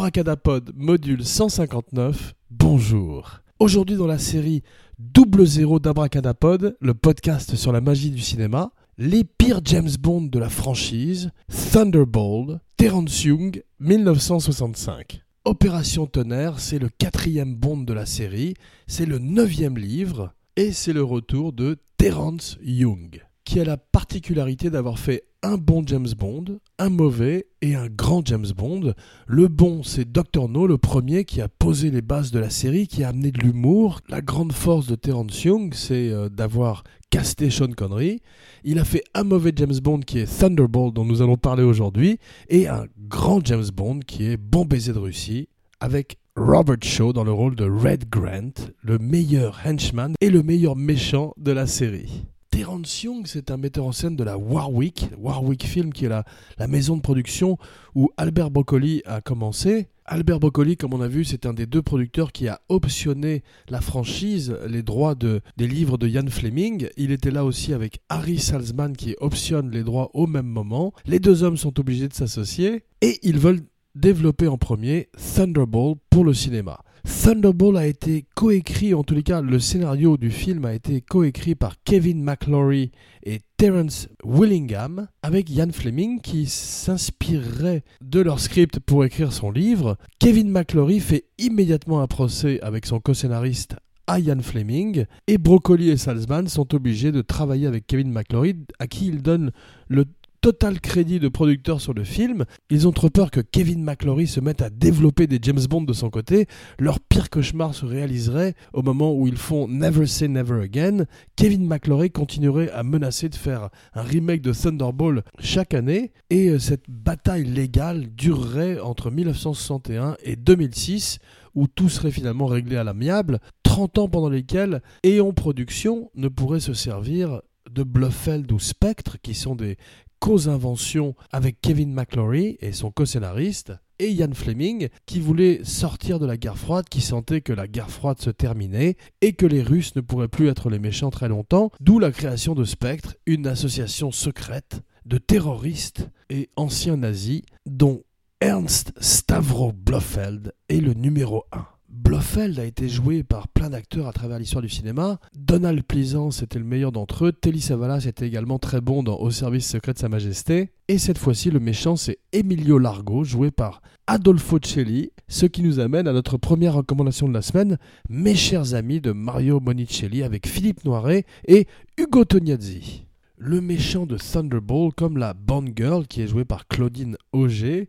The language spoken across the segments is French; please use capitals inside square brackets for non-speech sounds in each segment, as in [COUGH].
Abracadapod module 159, bonjour. Aujourd'hui dans la série Double Zéro d'Abracadapod, le podcast sur la magie du cinéma, les pires James Bond de la franchise, Thunderbolt, Terence Young, 1965. Opération Tonnerre, c'est le quatrième Bond de la série, c'est le neuvième livre, et c'est le retour de Terence Young, qui a la particularité d'avoir fait un bon James Bond, un mauvais et un grand James Bond. Le bon, c'est Dr. No, le premier qui a posé les bases de la série, qui a amené de l'humour. La grande force de Terence Young, c'est euh, d'avoir casté Sean Connery. Il a fait un mauvais James Bond qui est Thunderbolt, dont nous allons parler aujourd'hui, et un grand James Bond qui est Bon baiser de Russie, avec Robert Shaw dans le rôle de Red Grant, le meilleur henchman et le meilleur méchant de la série. Terence Young, c'est un metteur en scène de la Warwick, Warwick Film, qui est la, la maison de production où Albert Broccoli a commencé. Albert Broccoli, comme on a vu, c'est un des deux producteurs qui a optionné la franchise, les droits de, des livres de Ian Fleming. Il était là aussi avec Harry Salzman qui optionne les droits au même moment. Les deux hommes sont obligés de s'associer et ils veulent développé en premier Thunderbolt pour le cinéma. Thunderbolt a été coécrit, en tous les cas le scénario du film a été coécrit par Kevin McClory et Terence Willingham avec Ian Fleming qui s'inspirerait de leur script pour écrire son livre. Kevin McClory fait immédiatement un procès avec son co-scénariste Ian Fleming et Broccoli et Salzman sont obligés de travailler avec Kevin McClory à qui il donne le total crédit de producteur sur le film. Ils ont trop peur que Kevin McClory se mette à développer des James Bond de son côté. Leur pire cauchemar se réaliserait au moment où ils font Never Say Never Again. Kevin McClory continuerait à menacer de faire un remake de Thunderball chaque année et euh, cette bataille légale durerait entre 1961 et 2006 où tout serait finalement réglé à l'amiable, 30 ans pendant lesquels Eon Production ne pourrait se servir de Bluffeld ou Spectre, qui sont des co-invention avec Kevin McClory et son co-scénariste, et Ian Fleming, qui voulait sortir de la guerre froide, qui sentait que la guerre froide se terminait et que les Russes ne pourraient plus être les méchants très longtemps, d'où la création de Spectre, une association secrète de terroristes et anciens nazis, dont Ernst Stavro Blofeld est le numéro 1. Blofeld a été joué par plein d'acteurs à travers l'histoire du cinéma. Donald Pleasance était le meilleur d'entre eux. Telly Savalas était également très bon dans Au service secret de Sa Majesté. Et cette fois-ci, le méchant, c'est Emilio Largo, joué par Adolfo Celli. Ce qui nous amène à notre première recommandation de la semaine, Mes chers amis de Mario Monicelli avec Philippe Noiret et Ugo Tognazzi. Le méchant de Thunderbolt, comme la Bond Girl qui est jouée par Claudine Auger,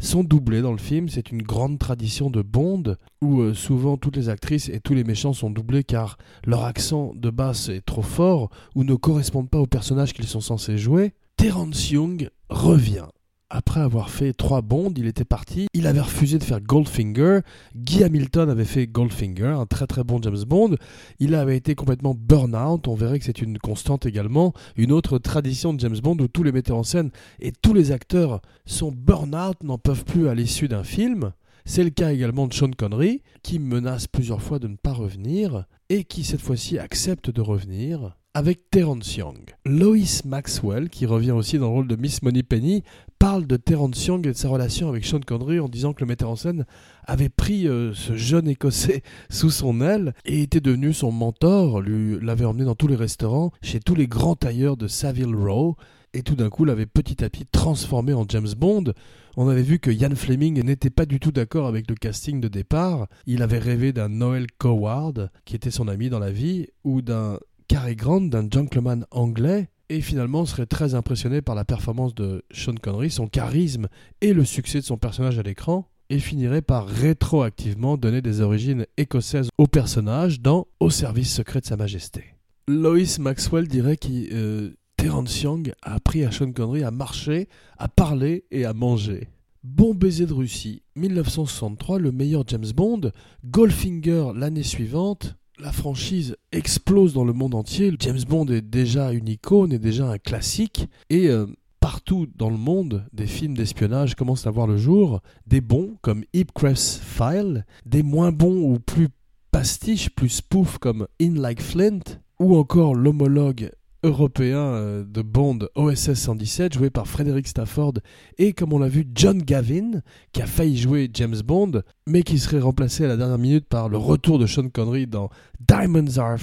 sont doublés dans le film. C'est une grande tradition de Bond où euh, souvent toutes les actrices et tous les méchants sont doublés car leur accent de basse est trop fort ou ne correspondent pas au personnage qu'ils sont censés jouer. Terence Young revient après avoir fait trois bonds, il était parti. Il avait refusé de faire Goldfinger. Guy Hamilton avait fait Goldfinger, un très très bon James Bond. Il avait été complètement burn-out. On verrait que c'est une constante également. Une autre tradition de James Bond où tous les metteurs en scène et tous les acteurs sont burn-out, n'en peuvent plus à l'issue d'un film. C'est le cas également de Sean Connery, qui menace plusieurs fois de ne pas revenir, et qui cette fois-ci accepte de revenir avec Terence Young. Lois Maxwell, qui revient aussi dans le rôle de Miss Moneypenny, parle de Terence Young et de sa relation avec Sean Connery en disant que le metteur en scène avait pris euh, ce jeune écossais [LAUGHS] sous son aile et était devenu son mentor, l'avait emmené dans tous les restaurants, chez tous les grands tailleurs de Savile Row, et tout d'un coup l'avait petit à petit transformé en James Bond. On avait vu que Ian Fleming n'était pas du tout d'accord avec le casting de départ. Il avait rêvé d'un Noel Coward, qui était son ami dans la vie, ou d'un Cary Grant d'un gentleman anglais et finalement serait très impressionné par la performance de Sean Connery, son charisme et le succès de son personnage à l'écran et finirait par rétroactivement donner des origines écossaises au personnage dans Au service secret de Sa Majesté. Lois Maxwell dirait que euh, Terence Young a appris à Sean Connery à marcher, à parler et à manger. Bon baiser de Russie, 1963, le meilleur James Bond, Goldfinger l'année suivante, la franchise explose dans le monde entier. James Bond est déjà une icône, est déjà un classique. Et euh, partout dans le monde, des films d'espionnage commencent à voir le jour. Des bons comme Hipcrest File, des moins bons ou plus pastiches, plus spoof comme In Like Flint, ou encore l'homologue européen euh, de Bond OSS 117 joué par Frederick Stafford et comme on l'a vu John Gavin qui a failli jouer James Bond mais qui serait remplacé à la dernière minute par le retour de Sean Connery dans Diamonds Are.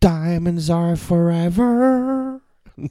Diamonds Are Forever. [LAUGHS]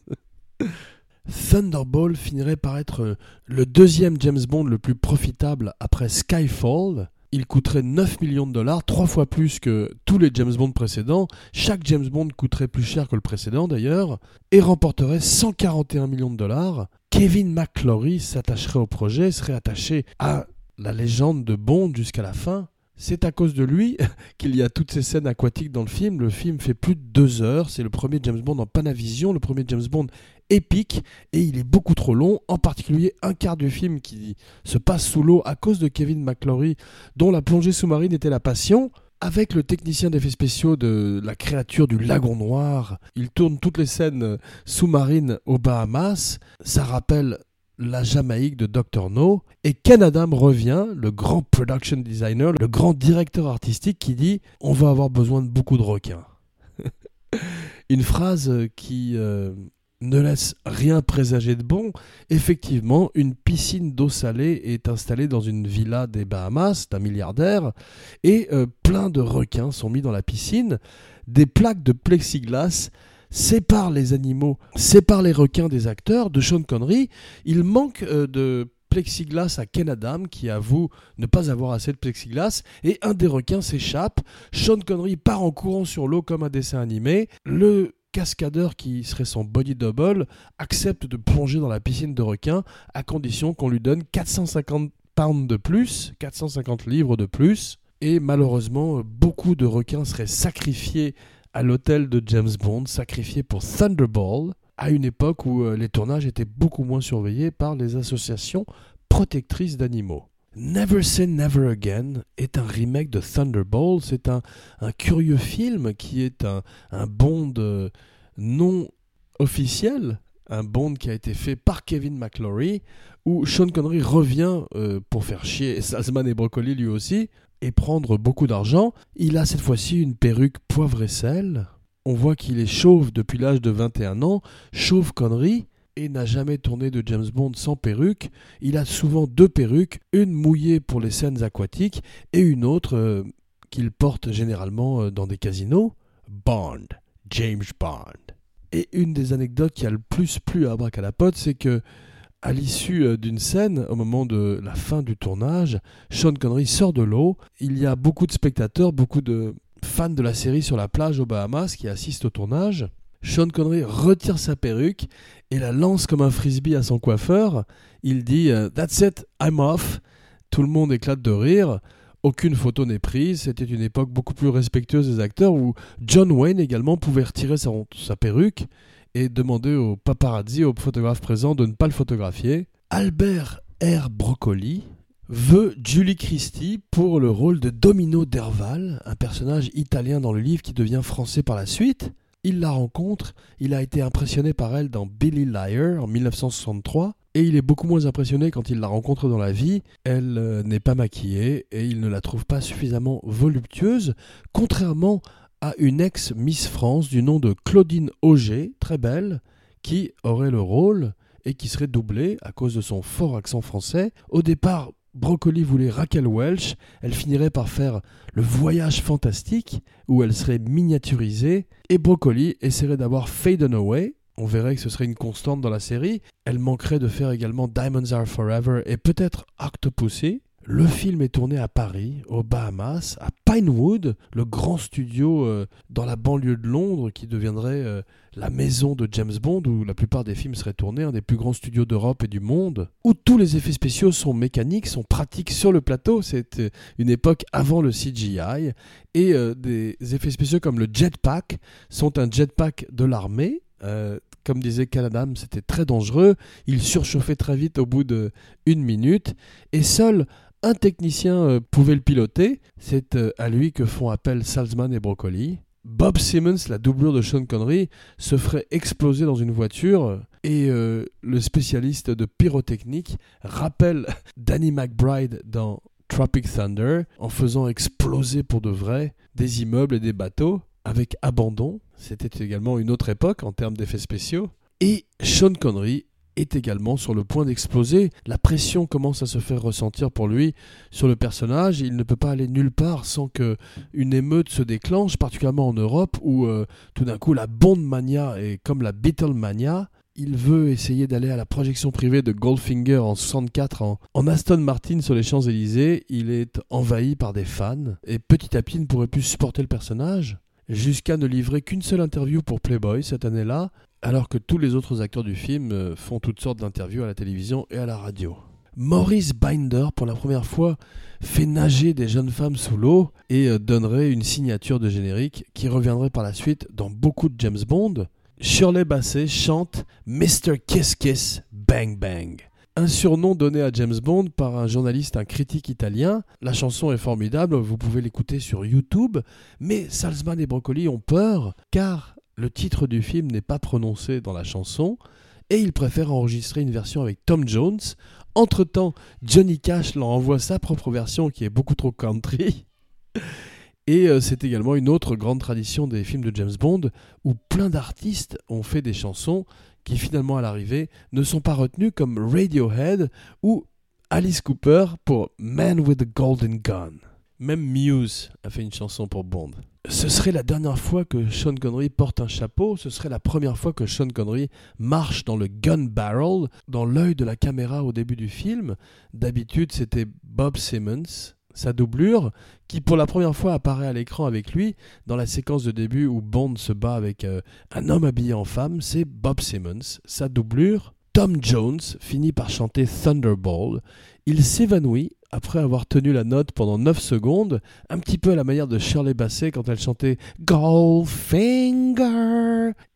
Thunderball finirait par être le deuxième James Bond le plus profitable après Skyfall il coûterait 9 millions de dollars, trois fois plus que tous les James Bond précédents. Chaque James Bond coûterait plus cher que le précédent d'ailleurs, et remporterait 141 millions de dollars. Kevin McClory s'attacherait au projet, serait attaché à la légende de Bond jusqu'à la fin. C'est à cause de lui [LAUGHS] qu'il y a toutes ces scènes aquatiques dans le film. Le film fait plus de deux heures. C'est le premier James Bond en Panavision, le premier James Bond épique et il est beaucoup trop long, en particulier un quart du film qui se passe sous l'eau à cause de Kevin McClory dont la plongée sous-marine était la passion. Avec le technicien d'effets spéciaux de la créature du lagon noir, il tourne toutes les scènes sous-marines aux Bahamas. Ça rappelle la Jamaïque de Dr. No. Et Ken Adam revient, le grand production designer, le grand directeur artistique qui dit On va avoir besoin de beaucoup de requins. [LAUGHS] Une phrase qui euh, ne laisse rien présager de bon. Effectivement, une piscine d'eau salée est installée dans une villa des Bahamas d'un milliardaire et euh, plein de requins sont mis dans la piscine. Des plaques de plexiglas séparent les animaux, séparent les requins des acteurs. De Sean Connery, il manque euh, de plexiglas à Ken Adam qui avoue ne pas avoir assez de plexiglas et un des requins s'échappe. Sean Connery part en courant sur l'eau comme un dessin animé. Le cascadeur qui serait son body double accepte de plonger dans la piscine de requin à condition qu'on lui donne 450 pounds de plus, 450 livres de plus. Et malheureusement, beaucoup de requins seraient sacrifiés à l'hôtel de James Bond, sacrifiés pour Thunderball, à une époque où euh, les tournages étaient beaucoup moins surveillés par les associations protectrices d'animaux. Never Say Never Again est un remake de Thunderball. C'est un, curieux film qui est un, Bond euh, non officiel, un Bond qui a été fait par Kevin McClory, où Sean Connery revient euh, pour faire chier Salzman et Broccoli lui aussi, et prendre beaucoup d'argent. Il a cette fois-ci une perruque poivre et sel. On voit qu'il est chauve depuis l'âge de 21 ans, chauve Connery, et n'a jamais tourné de James Bond sans perruque. Il a souvent deux perruques, une mouillée pour les scènes aquatiques et une autre euh, qu'il porte généralement euh, dans des casinos. Bond, James Bond. Et une des anecdotes qui a le plus plu à Abracadapod, c'est que à l'issue euh, d'une scène, au moment de la fin du tournage, Sean Connery sort de l'eau. Il y a beaucoup de spectateurs, beaucoup de fans de la série sur la plage aux Bahamas qui assistent au tournage. Sean Connery retire sa perruque et la lance comme un frisbee à son coiffeur. Il dit euh, That's it, I'm off. Tout le monde éclate de rire. Aucune photo n'est prise. C'était une époque beaucoup plus respectueuse des acteurs où John Wayne également pouvait retirer sa, sa perruque et demander aux paparazzi, aux photographes présents, de ne pas le photographier. Albert R. Broccoli veut Julie Christie pour le rôle de Domino Derval, un personnage italien dans le livre qui devient français par la suite. Il la rencontre, il a été impressionné par elle dans Billy Liar en 1963, et il est beaucoup moins impressionné quand il la rencontre dans la vie. Elle euh, n'est pas maquillée et il ne la trouve pas suffisamment voluptueuse, contrairement à une ex-Miss France du nom de Claudine Auger, très belle, qui aurait le rôle et qui serait doublée à cause de son fort accent français. Au départ, Broccoli voulait Raquel Welch, elle finirait par faire le voyage fantastique où elle serait miniaturisée et Broccoli essaierait d'avoir Fade Away. On verrait que ce serait une constante dans la série. Elle manquerait de faire également Diamonds Are Forever et peut-être Octopussy. Le film est tourné à Paris, aux Bahamas, à Pinewood, le grand studio euh, dans la banlieue de Londres qui deviendrait euh, la maison de James Bond, où la plupart des films seraient tournés, un des plus grands studios d'Europe et du monde, où tous les effets spéciaux sont mécaniques, sont pratiques sur le plateau. C'est euh, une époque avant le CGI. Et des effets spéciaux comme le jetpack sont un jetpack de l'armée comme disait Caladam, c'était très dangereux. Il surchauffait très vite au bout de une minute. Et seul un technicien euh, pouvait le piloter. C'est euh, à lui que font appel Salzman et Broccoli. Bob Simmons, la doublure de Sean Connery, se ferait exploser dans une voiture et euh, le spécialiste de pyrotechnique rappelle [LAUGHS] Danny McBride dans Tropic Thunder en faisant exploser pour de vrai des immeubles et des bateaux. avec abandon. C'était également une autre époque en termes d'effets spéciaux. Et Sean Connery est également sur le point d'exploser. La pression commence à se faire ressentir pour lui sur le personnage. Il ne peut pas aller nulle part sans que une émeute se déclenche, particulièrement en Europe où euh, tout d'un coup la Bond mania est comme la Beatlemania. Il veut essayer d'aller à la projection privée de Goldfinger en 64 en, en Aston Martin sur les Champs-Élysées. Il est envahi par des fans et petit à petit ne pourrait plus supporter le personnage jusqu'à ne livrer qu'une seule interview pour Playboy cette année-là, alors que tous les autres acteurs du film euh, font toutes sortes d'interviews à la télévision et à la radio. Maurice Binder, pour la première fois, fait nager des jeunes femmes sous l'eau et euh, donnerait une signature de générique qui reviendrait par la suite dans beaucoup de James Bond. Shirley Bassey chante Mr. Kiss Kiss Bang Bang un surnom donné à James Bond par un journaliste, un critique italien. La chanson est formidable, vous pouvez l'écouter sur YouTube, mais Salzman et Broccoli ont peur car le titre du film n'est pas prononcé dans la chanson et ils préfèrent enregistrer une version avec Tom Jones. Entre-temps, Johnny Cash leur envoie sa propre version qui est beaucoup trop country. [LAUGHS] Et euh, c'est également une autre grande tradition des films de James Bond où plein d'artistes ont fait des chansons qui finalement à l'arrivée ne sont pas retenus comme Radiohead ou Alice Cooper pour Man with a Golden Gun. Même Muse a fait une chanson pour Bond. Ce serait la dernière fois que Sean Connery porte un chapeau, ce serait la première fois que Sean Connery marche dans le gun barrel, dans l'œil de la caméra au début du film. D'habitude, c'était Bob Simmons, sa doublure, qui pour la première fois apparaît à l'écran avec lui dans la séquence de début où Bond se bat avec euh, un homme habillé en femme, c'est Bob Simmons, sa doublure. Tom Jones finit par chanter Thunderball. Il s'évanouit après avoir tenu la note pendant 9 secondes, un petit peu à la manière de Shirley Bassey quand elle chantait Goldfinger.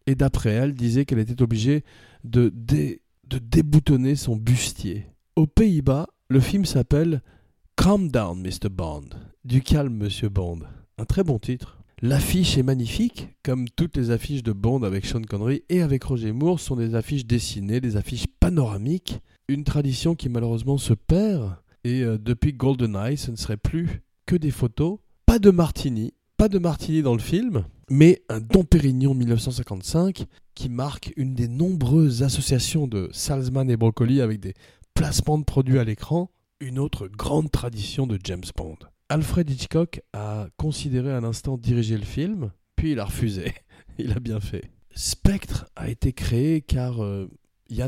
Et d'après elle, disait qu'elle était obligée de, de déboutonner son bustier. Aux Pays-Bas, le film s'appelle Calm Down, Mr. Bond. Du calme, Monsieur Bond. Un très bon titre. L'affiche est magnifique, comme toutes les affiches de Bond avec Sean Connery et avec Roger Moore sont des affiches dessinées, des affiches panoramiques, une tradition qui malheureusement se perd, et euh, depuis GoldenEye, ce ne serait plus que des photos, pas de martini, pas de martini dans le film, mais un Dom Pérignon 1955 qui marque une des nombreuses associations de Salzman et Broccoli avec des placements de produits à l'écran une autre grande tradition de James Bond. Alfred Hitchcock a considéré un instant diriger le film, puis il a refusé. [LAUGHS] il a bien fait. Spectre a été créé car euh,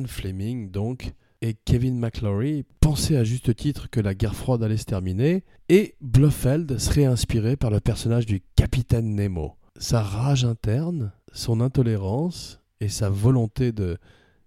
Fleming, donc, et Kevin McClory pensaient à juste titre que la guerre froide allait se terminer, et Blofeld serait inspiré par le personnage du capitaine Nemo. Sa rage interne, son intolérance et sa volonté de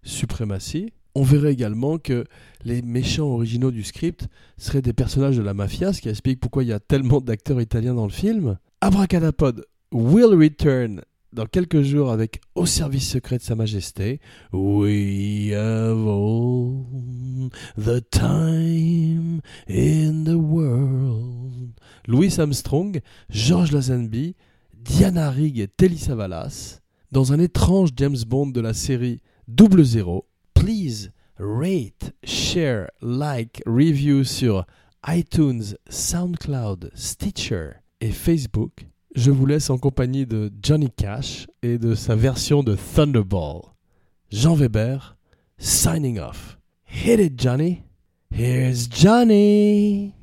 suprématie on verrait également que les méchants originaux du script seraient des personnages de la mafia, ce qui explique pourquoi il y a tellement d'acteurs italiens dans le film. Abracadapod will return dans quelques jours avec Au service secret de Sa Majesté. We have all the time in the world. Louis Armstrong, George Lazenby, Diana Rigg et Telly Savalas dans un étrange James Bond de la série Double Zéro please rate, share, like, review sur iTunes, SoundCloud, Stitcher et Facebook. Je vous laisse en compagnie de Johnny Cash et de sa version de Thunderball. Jean Weber, signing off. Hit it, Johnny. Here's Johnny.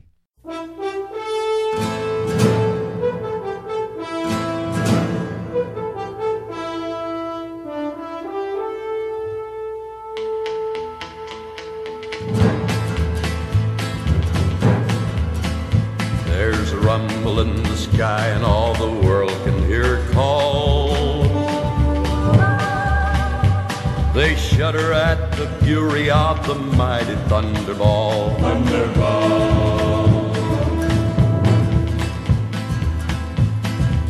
Rumble in the sky and all the world can hear it call. They shudder at the fury of the mighty thunderball. Thunderball.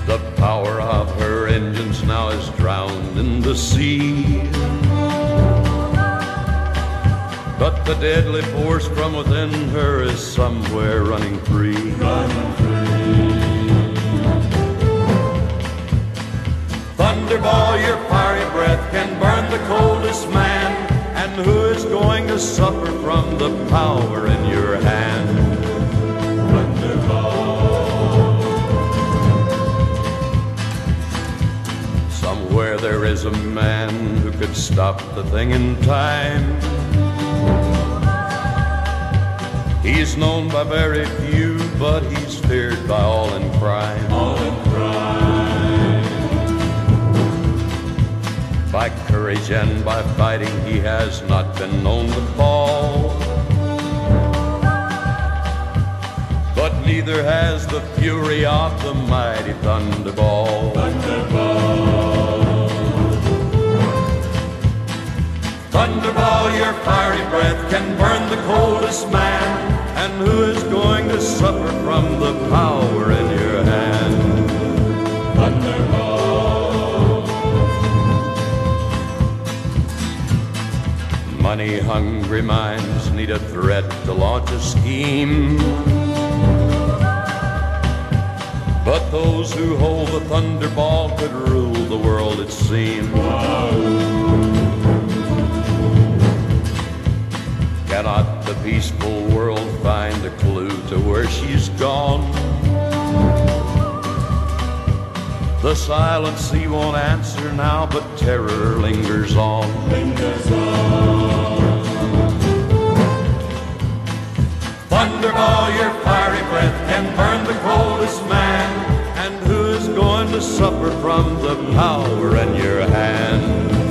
The power of her engines now is drowned in the sea. But the deadly force from within her is somewhere running free. Running free. Thunderball, your fiery breath can burn the coldest man. And who is going to suffer from the power in your hand? Thunderball. there is a man who could stop the thing in time. He's known by very few, but he's feared by all in crime. All in crime. By courage and by fighting, he has not been known to fall. But neither has the fury of the mighty Thunderball. Thunderball. Thunderball, your fiery breath can burn the coldest man. And who is going to suffer from the power in your hand? Money hungry minds need a threat to launch a scheme. But those who hold the thunderball could rule the world, it seems. Cannot the peaceful world find a clue to where she's gone? The silent sea won't answer now, but terror lingers on. Lingers on. Thunderball, your fiery breath can burn the coldest man. And who is going to suffer from the power in your hand?